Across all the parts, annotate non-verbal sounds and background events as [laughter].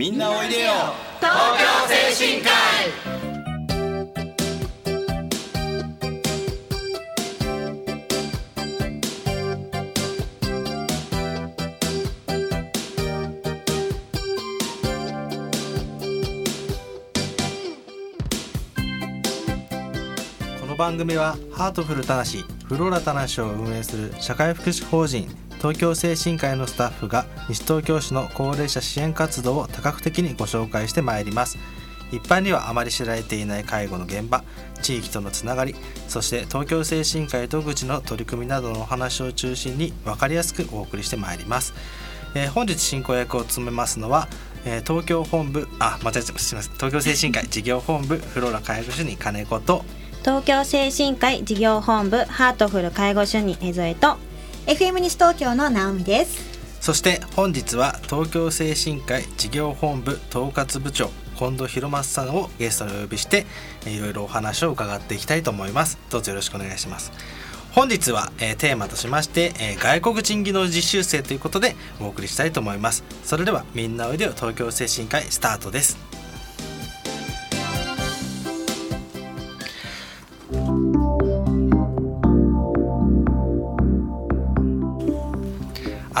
みんなおいでよ。東京精神科医。この番組はハートフルたなしフローラたなしを運営する社会福祉法人東京精神科医のスタッフが西東京市の高齢者支援活動を多角的にご紹介してまいります。一般にはあまり知られていない介護の現場地域とのつながりそして東京精神科医独自の取り組みなどのお話を中心に分かりやすくお送りしてまいります、えー本日進行役を務めますのは、えー東京本部あ間違えてますすみません。東京精神科医事業本部フローラ介護主任金子と東京精神科医事業本部ハートフル介護主任江添と FM 西東京の直美です。そして本日は東京精神科医事業本部統括部長近藤博正さんをゲストにお呼びしてえいろいろお話を伺っていきたいと思います。どうぞよろしくお願いします。本日は、えーテーマとしまして、えー外国人技能実習生ということでお送りしたいと思います。それではみんなおいでよ東京精神科医スタートです。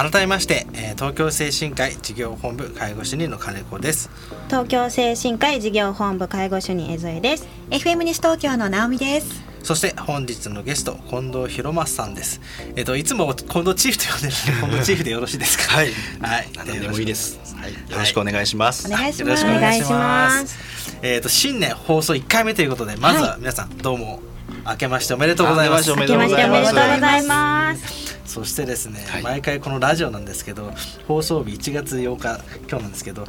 改めまして、えー東京精神科医事業本部介護主任の金子です。東京精神科医事業本部介護主任江添です。FM 西東京の直美です。そして本日のゲスト近藤博正さんです。えっ、といつも近藤チーフと呼んでる近藤 [laughs] チーフでよろしいですか？はい。はい。何でもいいです。はい。よろしくお願いします。お願いします。くお願いします。えっ、と新年放送1回目ということでまずは皆さんどうも明けましておめでとうございます。明けましておめでとうございす。ますそしてですね、はい。毎回このラジオなんですけど放送日1月8日今日なんですけど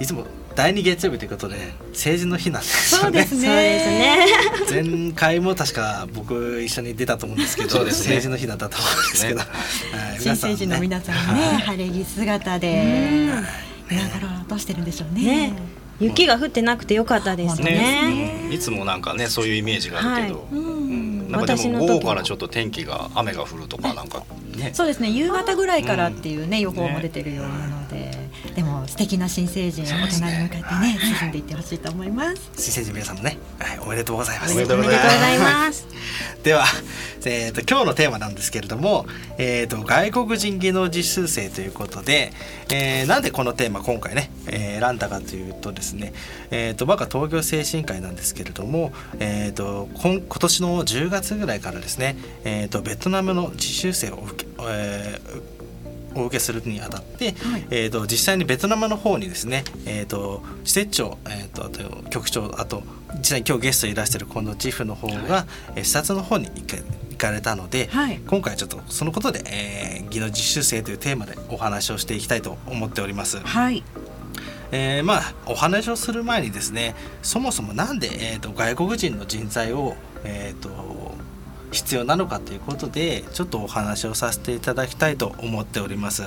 いつも第2月曜日ということで成人の日なんですよね。そうですね。前回も確か僕一緒に出たと思うんですけどそうですね。成人の日だったと思うんですけど、ね。はい。新成人の皆さんはねい。晴れ着姿で今頃どうしてるんでしょうね。ね。雪が降ってなくてよかったですね。ね。いつもなんかねそういうイメージがあるけど、うんうんなんかで私の時もも午後からちょっと天気が雨が降るとかなんかね。そうですね。夕方ぐらいからっていうね予報も出てるようなのででも素敵な新成人大人に向かってね進んでいってほしいと思います。新成人皆さんもね、はい、おめでとうございます。おめでとうございます。[laughs] では、えー、と今日のテーマなんですけれども、えー、と外国人技能実習生ということで、えーなんでこのテーマ今回ね、えー選んだかというとですね、えー、と我が東京精神科医なんですけれども、えー、と今今年の10月ぐらいからですね、えー、とベトナムの実習生を受け、えーお受けするにあたって、はい。えー、と実際にベトナムの方にですね、えー、と施設長、えー、とあと局長あと実際に今日ゲストいらしてる近藤チーフの方が、えー視察の方に行か行かれたので、はい今回ちょっとそのことで、えー技能実習生というテーマでお話をしていきたいと思っております。はいえーまあお話をする前にですねそもそもなんで、えー、と外国人の人材を、えー、と必要なのかということでちょっとお話をさせていただきたいと思っております。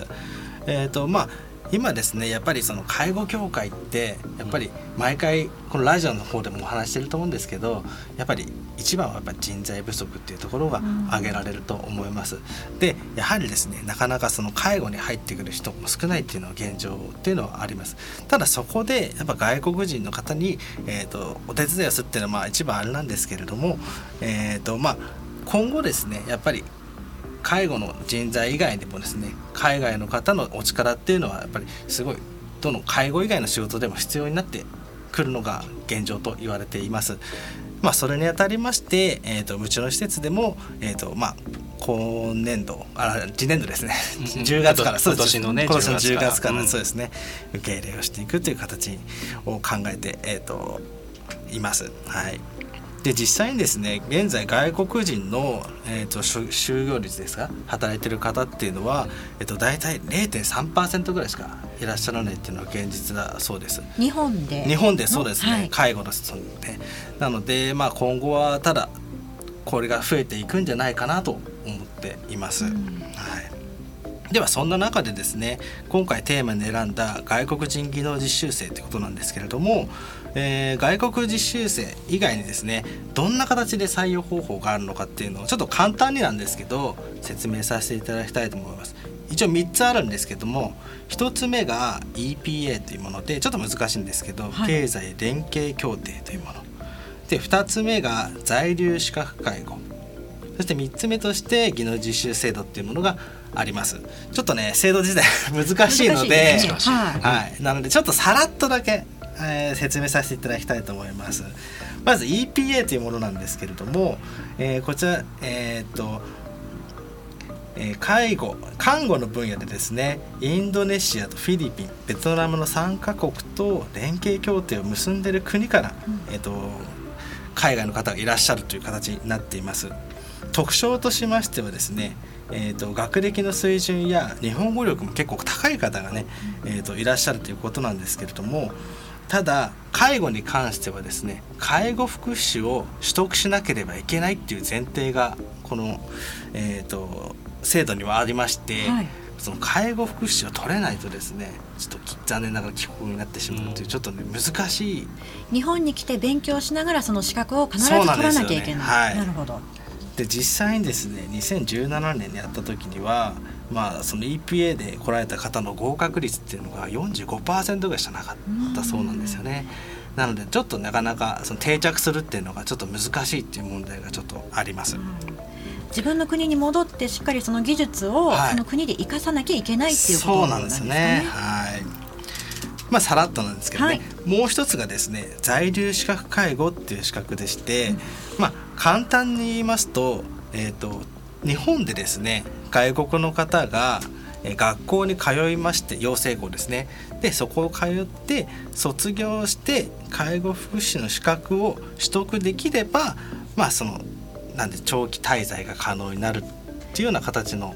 えーとまあ今ですねやっぱりその介護協会ってやっぱり毎回このラジオの方でもお話してると思うんですけどやっぱり一番はやっぱり人材不足っていうところが挙げられると思います。でやはりですねなかなかその介護に入ってくる人も少ないっていうのは現状っていうのはあります。ただそこでやっぱ外国人の方に、えー、とお手伝いをするっていうのはまあ一番あれなんですけれども、えーとまあ、今後ですねやっぱり介護の人材以外にもですね海外の方のお力っていうのはやっぱりすごいどの介護以外の仕事でも必要になってくるのが現状と言われています。まあ、それにあたりまして、えー、とうちの施設でも、えーとまあ、今年度あ次年度ですね。うん [laughs] 10月から今年のね今年の10 10月から、うん。そうですね。受け入れをしていくという形を考えて、えー、といます。はいで実際にですね現在外国人の、えー、と就就業率ですか働いてる方っていうのは、えー、と大体0.3%ぐらいしかいらっしゃらないっていうのが現実だそうです。日本で？日本でそうですね、はい。介護のそうねなので、まあ、今後はただこれが増えていくんじゃないかなと思っています。はい。ではそんな中でですね今回テーマに選んだ外国人技能実習生ということなんですけれども、えー外国実習生以外にですねどんな形で採用方法があるのかっていうのをちょっと簡単になんですけど説明させていただきたいと思います。一応3つあるんですけども1つ目が EPA というものでちょっと難しいんですけど、はい。経済連携協定というもの。で2つ目が在留資格介護。そして3つ目として技能実習制度っていうものがあります。ちょっとね制度自体 [laughs] 難しいのでね。はいはい、なのでちょっとさらっとだけ、えー説明させていただきたいと思います。まず EPA というものなんですけれども、えーこちらえーっとえー介護看護の分野でですねインドネシアとフィリピンベトナムの3カ国と連携協定を結んでいる国から、えー、と海外の方がいらっしゃるという形になっています。特徴としましてはですね、えー、と学歴の水準や日本語力も結構高い方がね、えー、といらっしゃるということなんですけれどもただ介護に関してはですね介護福祉士を取得しなければいけないっていう前提がこの、えー、と制度にはありまして、はい。その介護福祉士を取れないとですねちょっとき残念ながら帰国になってしまうというちょっとね難しい。日本に来て勉強しながらその資格を必ず取らなきゃいけない。なね。はい。なるほど。で実際にですね2017年にやった時にはまあその EPA で来られた方の合格率っていうのが45%ぐらいしかなかったそうなんですよね。なのでちょっとなかなかその定着するっていうのがちょっと難しいっていう問題がちょっとあります。自分の国に戻ってしっかりその技術をはい。その国で生かさなきゃいけないっていうことなんんですすね。ね。はい。まあさらっとなんですけどね、はい。もう一つがですね在留資格介護っていう資格でして、まあ簡単に言いますと,、えー、と日本でですね外国の方がえー学校に通いまして養成校ですね。でそこを通って卒業して介護福祉士の資格を取得できればまあそのなんで長期滞在が可能になるっていうような形の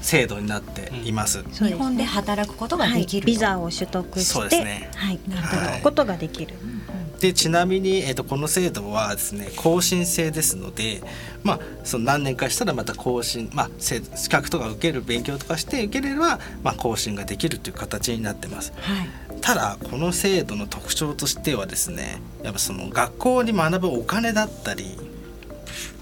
制度になっています。そうですね。日本で働くことができると。はい、ビザを取得して、そうですね。はい、なるほど働くことができる。でちなみに、えー、とこの制度はですね更新制ですので、まあ、その何年かしたらまた更新、まあ、資格とか受ける勉強とかして受ければ、まあ、更新ができるという形になってます。はい。ただこの制度の特徴としてはですねやっぱその学校に学ぶお金だったり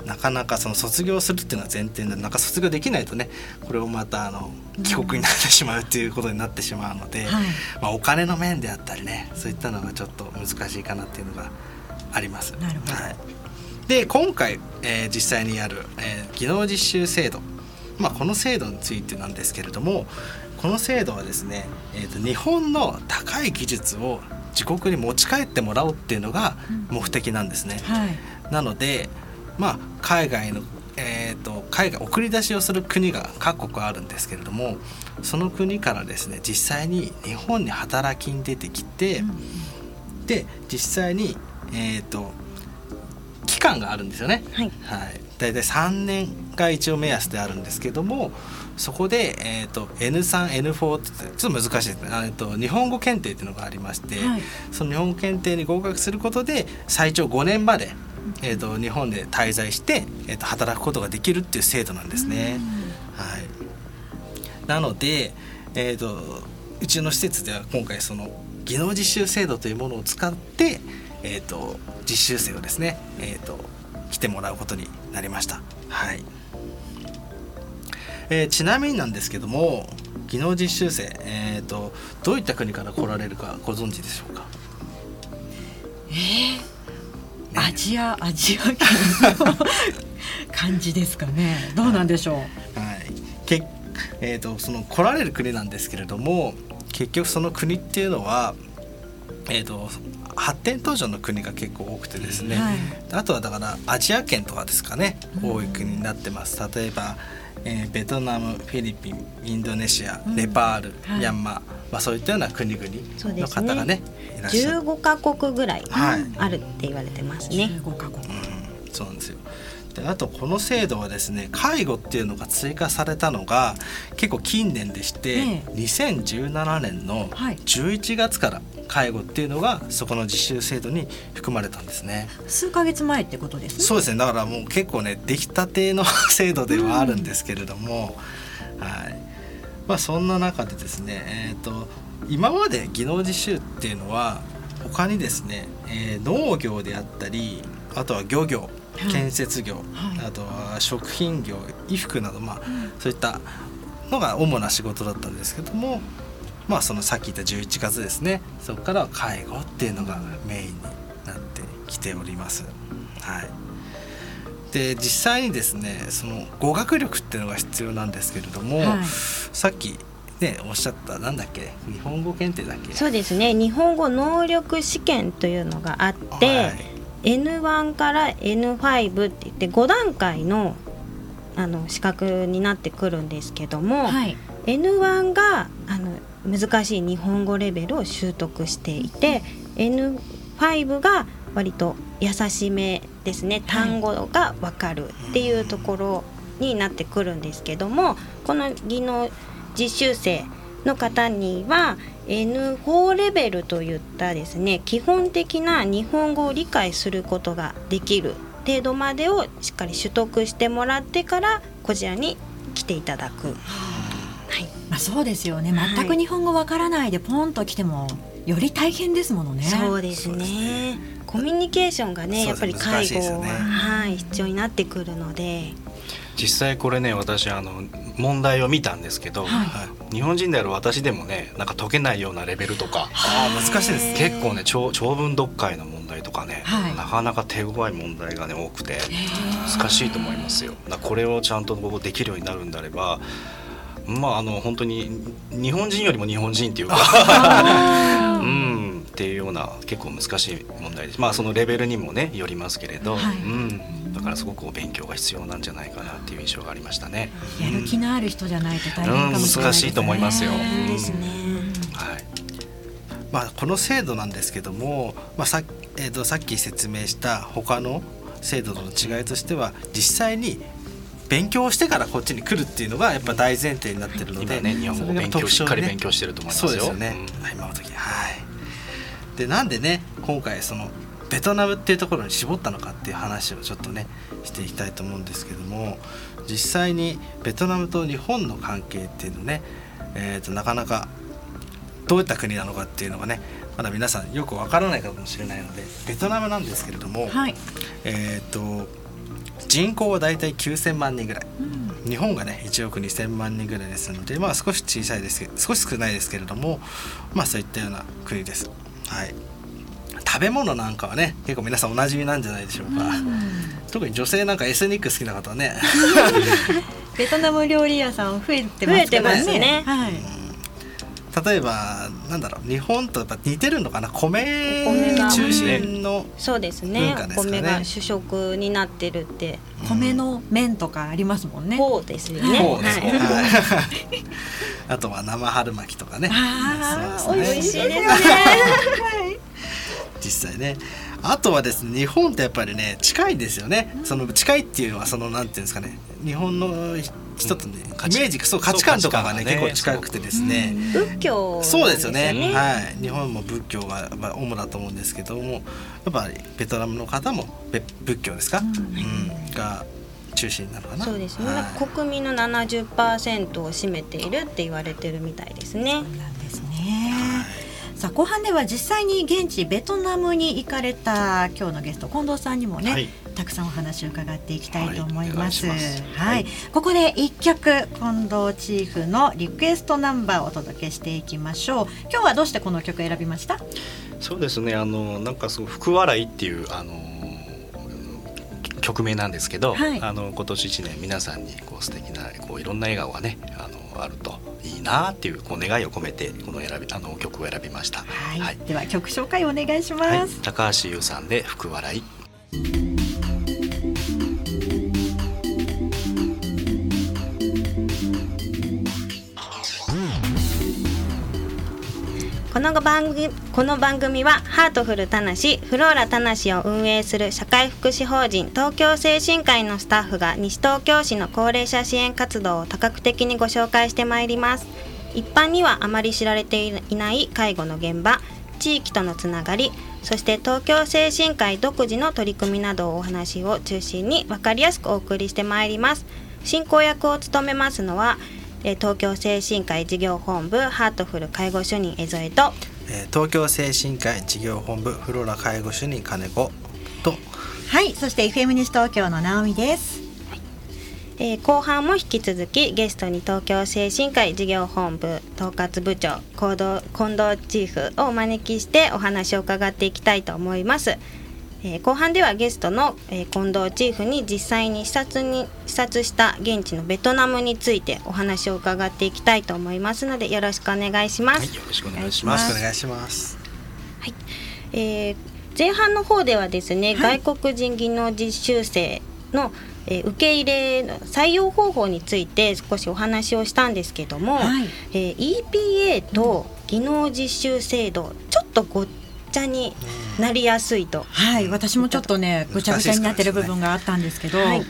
なかなかその卒業するっていうのは前提でなんか卒業できないとねこれをまたあの帰国になってしまうっていうことになってしまうので、はいまあ、お金の面であったりねそういったのがちょっと難しいかなっていうのがあります。なるほどはい、で今回、えー実際にやる、えー技能実習制度、まあ、この制度についてなんですけれどもこの制度はですね、えーと日本の高い技術を自国に持ち帰ってもらおうっていうのが目的なんですね。はい。なので、まあ、海外の、えー、と海外送り出しをする国が各国あるんですけれどもその国からですね実際に日本に働きに出てきて、で実際に、えー、と期間があるんですよね。はい。はい、大体3年が一応目安であるんですけどもそこで、えー、と N3N4 ってちょっと難しいですね。あえーと日本語検定っていうのがありまして、はい。その日本語検定に合格することで最長5年まで、えー、と日本で滞在して、えー、と働くことができるっていう制度なんですね。はい、なので、えー、とうちの施設では今回その技能実習制度というものを使って、えー、と実習生をですね、えー、と来てもらうことになりました。はいえーちなみになんですけども技能実習生、えー、とどういった国から来られるかご存知でしょうか？アジアアジア圏の感じですかね。どうなんでしょう？はい、けえー、とその来られる国なんですけれども結局その国っていうのは、えー、と発展途上の国が結構多くてですね、はい。あとはだからアジア圏とかですかね。多い国になってます。例えば、えーベトナムフィリピンインドネシアネパール、はいミャンマー、まあ、そういったような国々の方がねいらっしゃる。15カ国ぐらいはいあるって言われてますね。15カ国。うんそうなんですよであとこの制度はですね介護っていうのが追加されたのが結構近年でして、ええ。2017年のはい。11月から介護っていうのがそこの実習制度に含まれたんですね。数ヶ月前ってことですね。そうですね。だからもう結構ね出来たての制度ではあるんですけれども、はい。まあ、そんな中でですね、えー、と今まで技能実習っていうのは他にですね、えー農業であったりあとは漁業。はい建設業、はい。あとは食品業衣服など、まあそういったのが主な仕事だったんですけどもまあそのさっき言った11月ですね。そこからは介護っていうのがメインになってきております。はい。で実際にですねその語学力っていうのが必要なんですけれども、はい。さっきねおっしゃったなんだっけ日本語検定だっけ？そうですね。日本語能力試験というのがあって、はい N1 から N5 って言って5段階のあの資格になってくるんですけども、はい。N1 があの難しい日本語レベルを習得していて N5 が割と優しめですね単語が分かるっていうところになってくるんですけどもこの技能実習生の方には N4 レベルといったですね基本的な日本語を理解することができる程度までをしっかり取得してもらってからこちらに来ていただく。はいまあそうですよね。はい全く日本語わからないでポンと来てもより大変ですものね。そうですね。コミュニケーションがね、やっぱり介護は、ねはい必要になってくるので、実際これね私あの問題を見たんですけど、はい。はい。日本人である私でもねなんか解けないようなレベルとかああ難しいですね。結構ね長長文読解の問題とかね、はい。なかなか手強い問題がね多くて難しいと思いますよ。これをちゃんとできるようになるんであればまああの本当に日本人よりも日本人っていうか [laughs] うんっていうような結構難しい問題です。まあそのレベルにもねよりますけれど、はい。うん、だからすごくお勉強が必要なんじゃないかなっていう印象がありましたね。やる気のある人じゃないと大変かもしれないですね。うん難しいと思いますよ。そうですね。はい。まあ、この制度なんですけども、まあさえー、とさっき説明した他の制度との違いとしては実際に勉強してからこっちに来るっていうのがやっぱ大前提になってるので、今ね日本語を勉強しっかり勉強してると思いますよ。そうですよね、うん。はい今の時。はいでなんでね今回そのベトナムっていうところに絞ったのかっていう話をちょっとねしていきたいと思うんですけども実際にベトナムと日本の関係っていうのね、えー、となかなかどういった国なのかっていうのがねまだ皆さんよくわからないかもしれないのでベトナムなんですけれども、はい。えっ、と人口はだいたい9,000万人ぐらいうん日本がね1億2,000万人ぐらいですのでまあ少し小さいですけど少し少ないですけれどもまあそういったような国です。はい。食べ物なんかはね結構皆さんおなじみなんじゃないでしょうか、特に女性なんかエスニック好きな方はね。[laughs] ベトナム料理屋さん増えて増えてますからますね。はい。例えばなんだろう日本とやっぱ似てるのかな？米お米が中心の、そうですね。ですかね。お米が主食になってるって、米の麺とかありますもんね。こうですよね。そうですね、はい。はい。[laughs] あとは生春巻きとかね。ああ、ね。美味しいですね。[laughs] 実際ねあとはですね日本ってやっぱりね近いんですよね、その近いっていうのはそのなんていうんですかね。日本の人とね、価値イメージそう価値観とかがねね。結構近くてですね、仏教そうですよね。はい。日本も仏教が主だと思うんですけどもやっぱりベトナムの方もべ仏教ですか、うん。が中心なのかな。そうですね。はい。国民の70%を占めているって言われてるみたいですね。そうなんですね。さあ後半では実際に現地ベトナムに行かれた今日のゲスト近藤さんにもね、はいたくさんお話を伺っていきたいと思います。はいここで一曲近藤チーフのリクエストナンバーをお届けしていきましょう。今日はどうしてこの曲選びました？そうですねあのなんかすごい福笑いっていうあの曲名なんですけど、はいあの今年一年皆さんにこう素敵なこういろんな笑顔がねあのあるといいなっていうこう願いを込めてこの選びあの曲を選びました。はい、はいでは曲紹介お願いします。はい高橋優さんで福笑い。の番組この番組はハートフルたなしフローラたなしを運営する社会福祉法人東京精神科医のスタッフが西東京市の高齢者支援活動を多角的にご紹介してまいります。一般にはあまり知られていない介護の現場地域とのつながりそして東京精神科医独自の取り組みなどをお話を中心に分かりやすくお送りしてまいります。進行役を務めますのは東京精神科医事業本部ハートフル介護主任江添とえー東京精神科医事業本部フローラ介護主任金子とはい、そして FM 西東京の直美です。えー後半も引き続きゲストに東京精神科医事業本部統括部長近藤チーフをお招きしてお話を伺っていきたいと思います。えー後半ではゲストの、えー近藤チーフに実際に視察に視察した現地のベトナムについてお話を伺っていきたいと思いますのでよろしくお願いします。はい、よろしくお願いしよろます。しくお願いします。えー前半の方ではですね、はい外国人技能実習生の、えー受け入れの採用方法について少しお話をしたんですけども、はいえー EPA と技能実習制度ちょっとごっちゃになりやすいと、はい、私もちょっとね、ぐちゃぐちゃになってる部分があったんですけど。はい。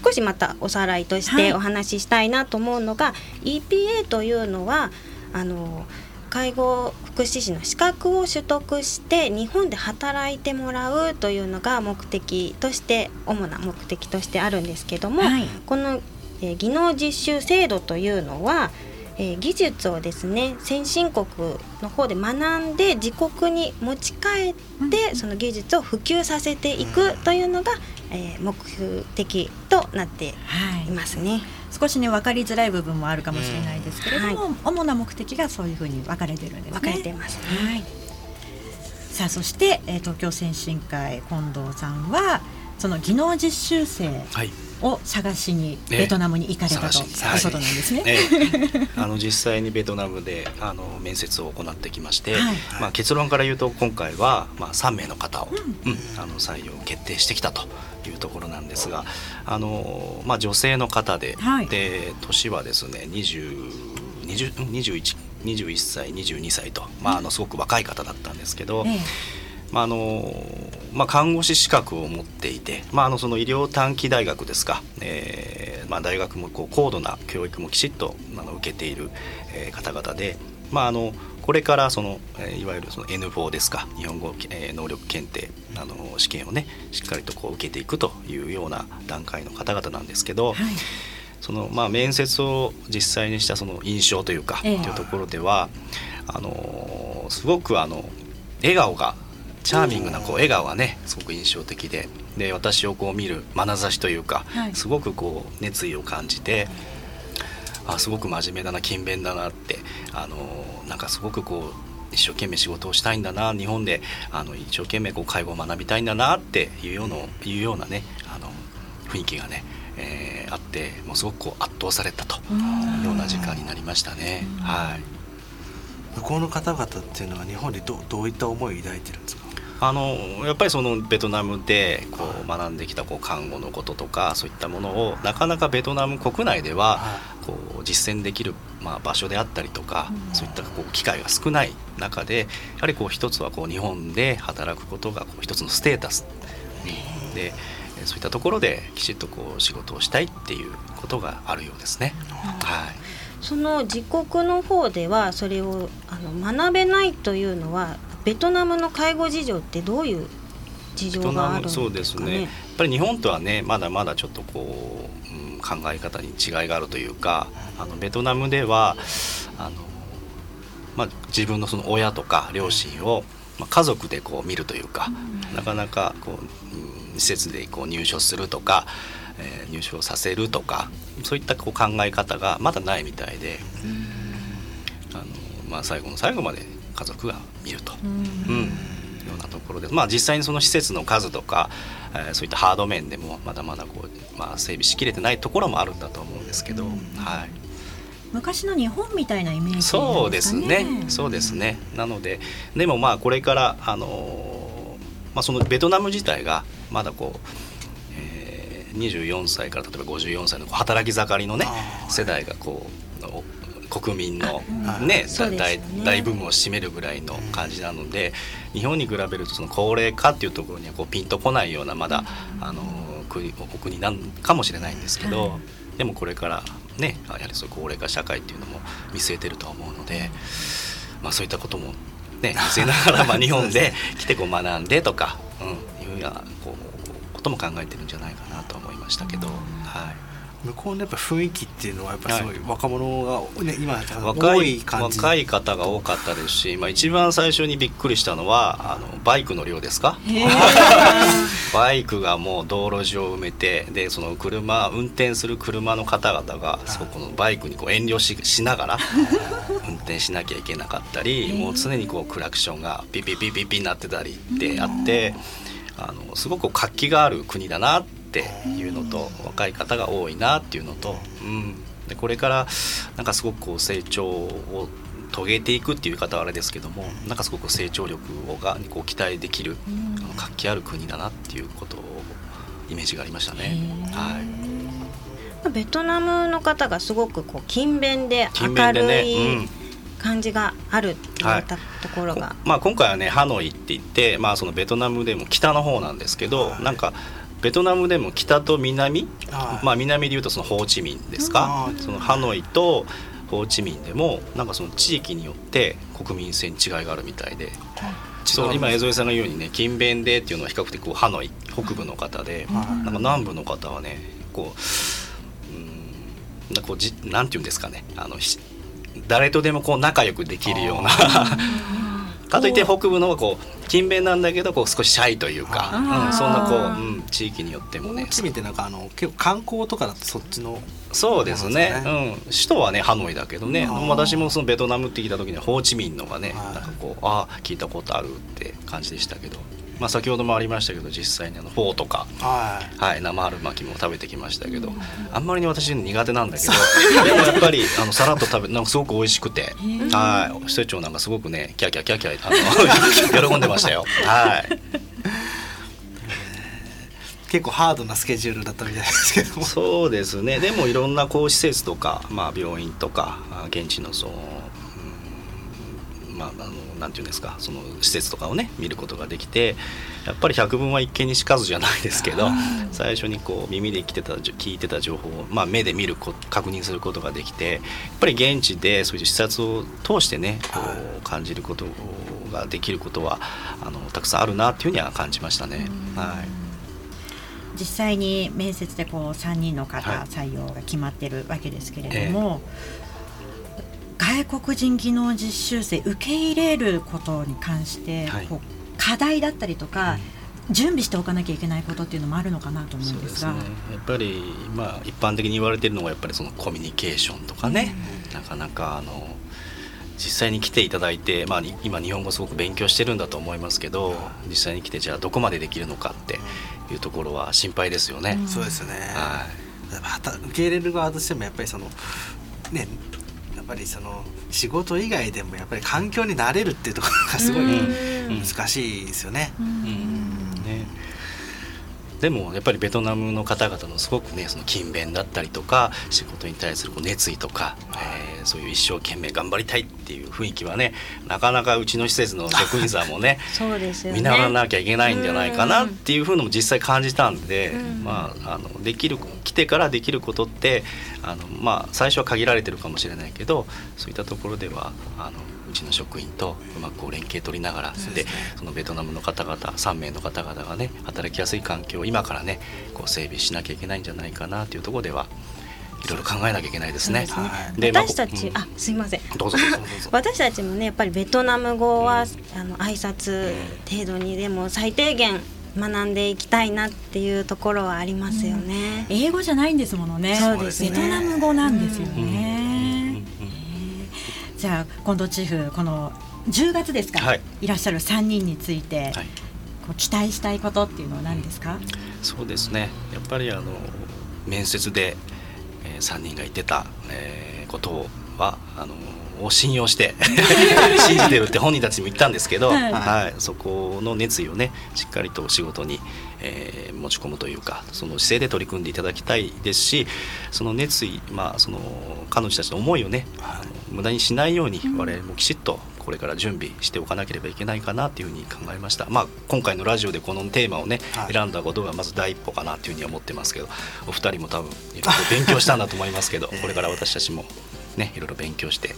少しまたおさらいとしはい。てお話ししたいなと思うのが、EPA というのはあの介護福祉士の資格を取得して日本で働いてもらうというのが目的として主な目的としてあるんですけども、はい。この、えー技能実習制度というのは、えー技術をですね先進国の方で学んで自国に持ち帰って、その技術を普及させていくというのが、えー目的となってはいいますね。少しね分かりづらい部分もあるかもしれないですけれども、主な目的がそういうふうに分かれてるんですね。分かれてますねはい。さあそして、えー東京先進会近藤さんはその技能実習生はい。を探しにええ。ベトナムに行かれたということなんですね。[laughs] ええ。あの実際にベトナムであの面接を行ってきまして、はい。まあ、結論から言うと今回は、まあ、3名の方を、うん。あの採用決定してきたというところなんですがあの、まあ、女性の方で,、はい。で年はですね20 20 21 21歳22歳と、まあ、あのすごく若い方だったんですけど、ええまああのまあ、看護師資格を持っていて、まあ、あのその医療短期大学ですか、えーまあ、大学もこう高度な教育もきちっとあの受けている、えー方々で、まあ、あのこれからその、えーいわゆるその N4 ですか。日本語、えー能力検定あの試験をねしっかりとこう受けていくというような段階の方々なんですけど、はい。そのまあ面接を実際にしたその印象というか、ええ。というところではあのすごくあの笑顔がチャーミングなこう笑顔がねすごく印象的で。で私をこう見る眼差しというか、はい。すごくこう熱意を感じてあすごく真面目だな勤勉だなってあのなんかすごくこう一生懸命仕事をしたいんだな日本であの一生懸命こう介護を学びたいんだなっていうようないうようなねあの雰囲気がね、えーあってもうすごくこう圧倒されたと。いうような時間になりましたね。はい向こうの方々っていうのは日本でどうどういった思いを抱いてるんですか？あのやっぱりそのベトナムでこう学んできたこう看護のこととかそういったものをなかなかベトナム国内ではこう実践できる、まあ、場所であったりとか、そういったこう機会が少ない中でやはりこう一つはこう日本で働くことがこう一つのステータス、うんでえそういったところできちっとこう仕事をしたいっていうことがあるようですね。はいその自国の方ではそれをあの学べないというのはベトナムの介護事情ってどういう事情があるんですかね？そうですねやっぱり日本とはねまだまだちょっとこう、うん、考え方に違いがあるというかあのベトナムではあの、まあ、自分のその親とか両親を、まあ、家族でこう見るというか、なかなかこう、うん、施設でこう入所するとか、えー入所させるとかそういったこう考え方がまだないみたいで、あのまあ、最後の最後まで家族が見ると。うん、ようなところで、まあ、実際にその施設の数とか、えーそういったハード面でもまだまだこう、まあ、整備しきれてないところもあるんだと思うんですけど、はい、昔の日本みたいなイメージなんそうですね。かそうですね。なのででもまあこれから、あのーまあ、そのベトナム自体がまだこう、えー24歳から例えば54歳の働き盛りのね世代がこうお国民のあね大ね。大部分を占めるぐらいの感じなので日本に比べるとその高齢化っていうところにはこうピンとこないようなまだあの国お国なんかもしれないんですけど、はいでもこれからねやはりそう高齢化社会っていうのも見据えてるとは思うので、まあ、そういったこともね見据えながらまあ [laughs] 日本で来てこう学んでとか、うん、いうようなこうことも考えてるんじゃないかなと思いましたけど、はい。向こうのやっぱ雰囲気っていうのはやっぱすごい若者が、ね、今若い多い感じ。若い方が多かったですし、まあ、一番最初にびっくりしたのはあのバイクの量ですか？[laughs] バイクがもう道路上を埋めてでその車運転する車の方々がそこのバイクにこう遠慮ししながら [laughs] 運転しなきゃいけなかったりもう常にこうクラクションがピピピピピになってたりってあってあのすごく活気がある国だなっていうのと若い方が多いなっていうのと、うん、でこれからなんかすごくこう成長を遂げていくっていう言い方はあれですけどもなんかすごく成長力をがこう期待できる、あの活気ある国だなっていうことをイメージがありましたね。はい、ベトナムの方がすごくこう勤勉で勤明るいうん感じがあるって言ったところが、まあ、今回はねハノイって言って、まあ、そのベトナムでも北の方なんですけど、なんかベトナムでも北と南、はい。まあ、南でいうとそのホーチミンですか、うんそのハノイとホーチミンでもなんかその地域によって国民性に違いがあるみたいで。そう今江添さんが言うようにね勤勉でっていうのは比較的こうハノイ北部の方で、はい。なんか南部の方はねこううんなんかこうじなんていうんですかねあのし誰とでもこう仲良くできるような。[laughs] かといって北部のこう勤勉なんだけどこう少しシャイというか、うん、そんなこう、うん、地域によってもね。ホーチミンってなんかあの結構観光とかだとそっちの。そうですね。そうん、首都はねハノイだけどね。私もそのベトナムって聞いた時にはホーチミンのがね、はい。なんかこうああ聞いたことあるって感じでしたけど、まあ、先ほどもありましたけど実際にあのフォーとか、はい。はい、生春巻きも食べてきましたけどあんまりに私苦手なんだけどでもやっぱりあのさらっと食べなんかすごく美味しくてはい。施設長なんかすごくねキャーキャーキャーキャーあの [laughs] 喜んでましたよ。はい。結構ハードなスケジュールだったみたいですけども。そうですね。でもいろんなこう施設とか、まあ、病院とかあ現地のその、うんまあ、あのなんていうんですかその施設とかをね見ることができてやっぱり百聞は一見にしかずじゃないですけど最初にこう耳で来てた聞いてた情報を、まあ、目で見るこ確認することができてやっぱり現地でそういう視察を通してねこう感じることができることはあのたくさんあるなっていうふうには感じましたね。はい。実際に面接でこう3人の方はい。採用が決まってるわけですけれども、外国人技能実習生受け入れることに関して、はい。こう課題だったりとか、準備しておかなきゃいけないことっていうのもあるのかなと思うんですが。やっぱりまあ一般的に言われてるのはやっぱりそのコミュニケーションとかね、なかなかあの実際に来ていただいて、まあ、に今日本語すごく勉強してるんだと思いますけど実際に来てじゃあどこまでできるのかっていうところは心配ですよね。そうですよね、はい。受け入れる側としてもやっぱりそのねぱりその仕事以外でもやっぱり環境に慣れるっていうところがすごいうん。難しいですよね。ね、でもやっぱりベトナムの方々のすごくねその勤勉だったりとか仕事に対するこう熱意とか、えーそういう一生懸命頑張りたいっていう雰囲気はねなかなかうちの施設の職員さんもね [laughs] そうですよね。見習わなきゃいけないんじゃないかなっていうふうのも実際感じたんで、うん。まあ、あのできる来てからできることってあの、まあ、最初は限られてるかもしれないけどそういったところではあのうちの職員とうまくこう連携取りながらでそのベトナムの方々3名の方々がね働きやすい環境を今からねこう整備しなきゃいけないんじゃないかなというところではいろいろ考えなきゃいけないですね。はい。でまあ私たち、うん。あすいません。どうぞどうぞどうぞ。[laughs] 私たちもねやっぱりベトナム語は、あの挨拶程度にでも最低限学んでいきたいなっていうところはありますよね。英語じゃないんですものね。そうですね。ベトナム語なんですようんうん。ね。じゃあ近藤チーフこの10月ですか、はい。い、らっしゃる3人について、はい。こう期待したいことっていうのは何ですか？そうですね。やっぱりあの面接で、えー、3人が言ってた、えーことはあのを信用して [laughs] 信じてるって本人たちも言ったんですけど、はい。はい。そこの熱意をねしっかりと仕事に、えー持ち込むというかその姿勢で取り組んでいただきたいですしその熱意、まあ、その彼女たちの思いをね、あの無駄にしないように我々もきちっとこれから準備しておかなければいけないかなというふうに考えました、まあ、今回のラジオでこのテーマをね、はい。選んだことがまず第一歩かなというふうには思ってますけどお二人も多分いろいろ勉強したんだと思いますけど [laughs] これから私たちもねいろいろ勉強して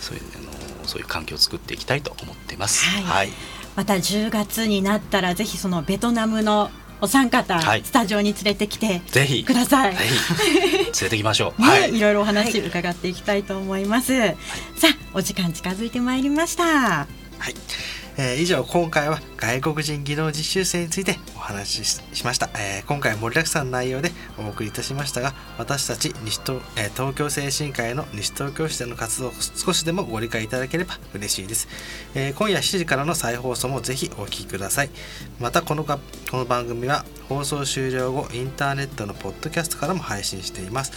そういうあのそういう環境を作っていきたいと思ってます。はい。はい。また10月になったらぜひそのベトナムのお三方、はいスタジオに連れてきてぜひください。ぜひ連れてきましょう。[laughs] ね、、はいい。ろいろお話伺っていきたいと思います。さあ、お時間近づいてまいりました。はい、えー以上今回は外国人技能実習生についてお話ししました、えー今回盛りだくさんの内容でお送りいたしましたが私たち西東,、えー東京精神科医の西東京市での活動を少しでもご理解いただければ嬉しいです、えー今夜7時からの再放送もぜひお聞きください。またこのがこの番組は放送終了後インターネットのポッドキャストからも配信しています。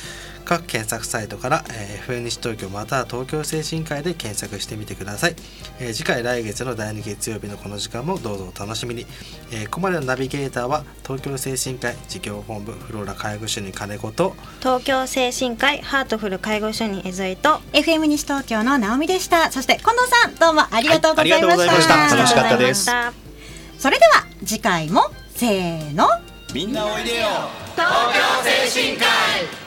各検索サイトから、えー FM 西東京または東京精神科医で検索してみてください、えー次回来月の第2月曜日のこの時間もどうぞ。お楽しみに、えーここまでのナビゲーターは東京精神科医事業本部フローラ介護主任金子と東京精神科医ハートフル介護所に江添と FM 西東京の直美でした。そして近藤さん、どうもありがとうございました。はいありがとうございました楽しかったですありがとうございましたそれでは次回もせーの。みんなおいでよ東京精神科医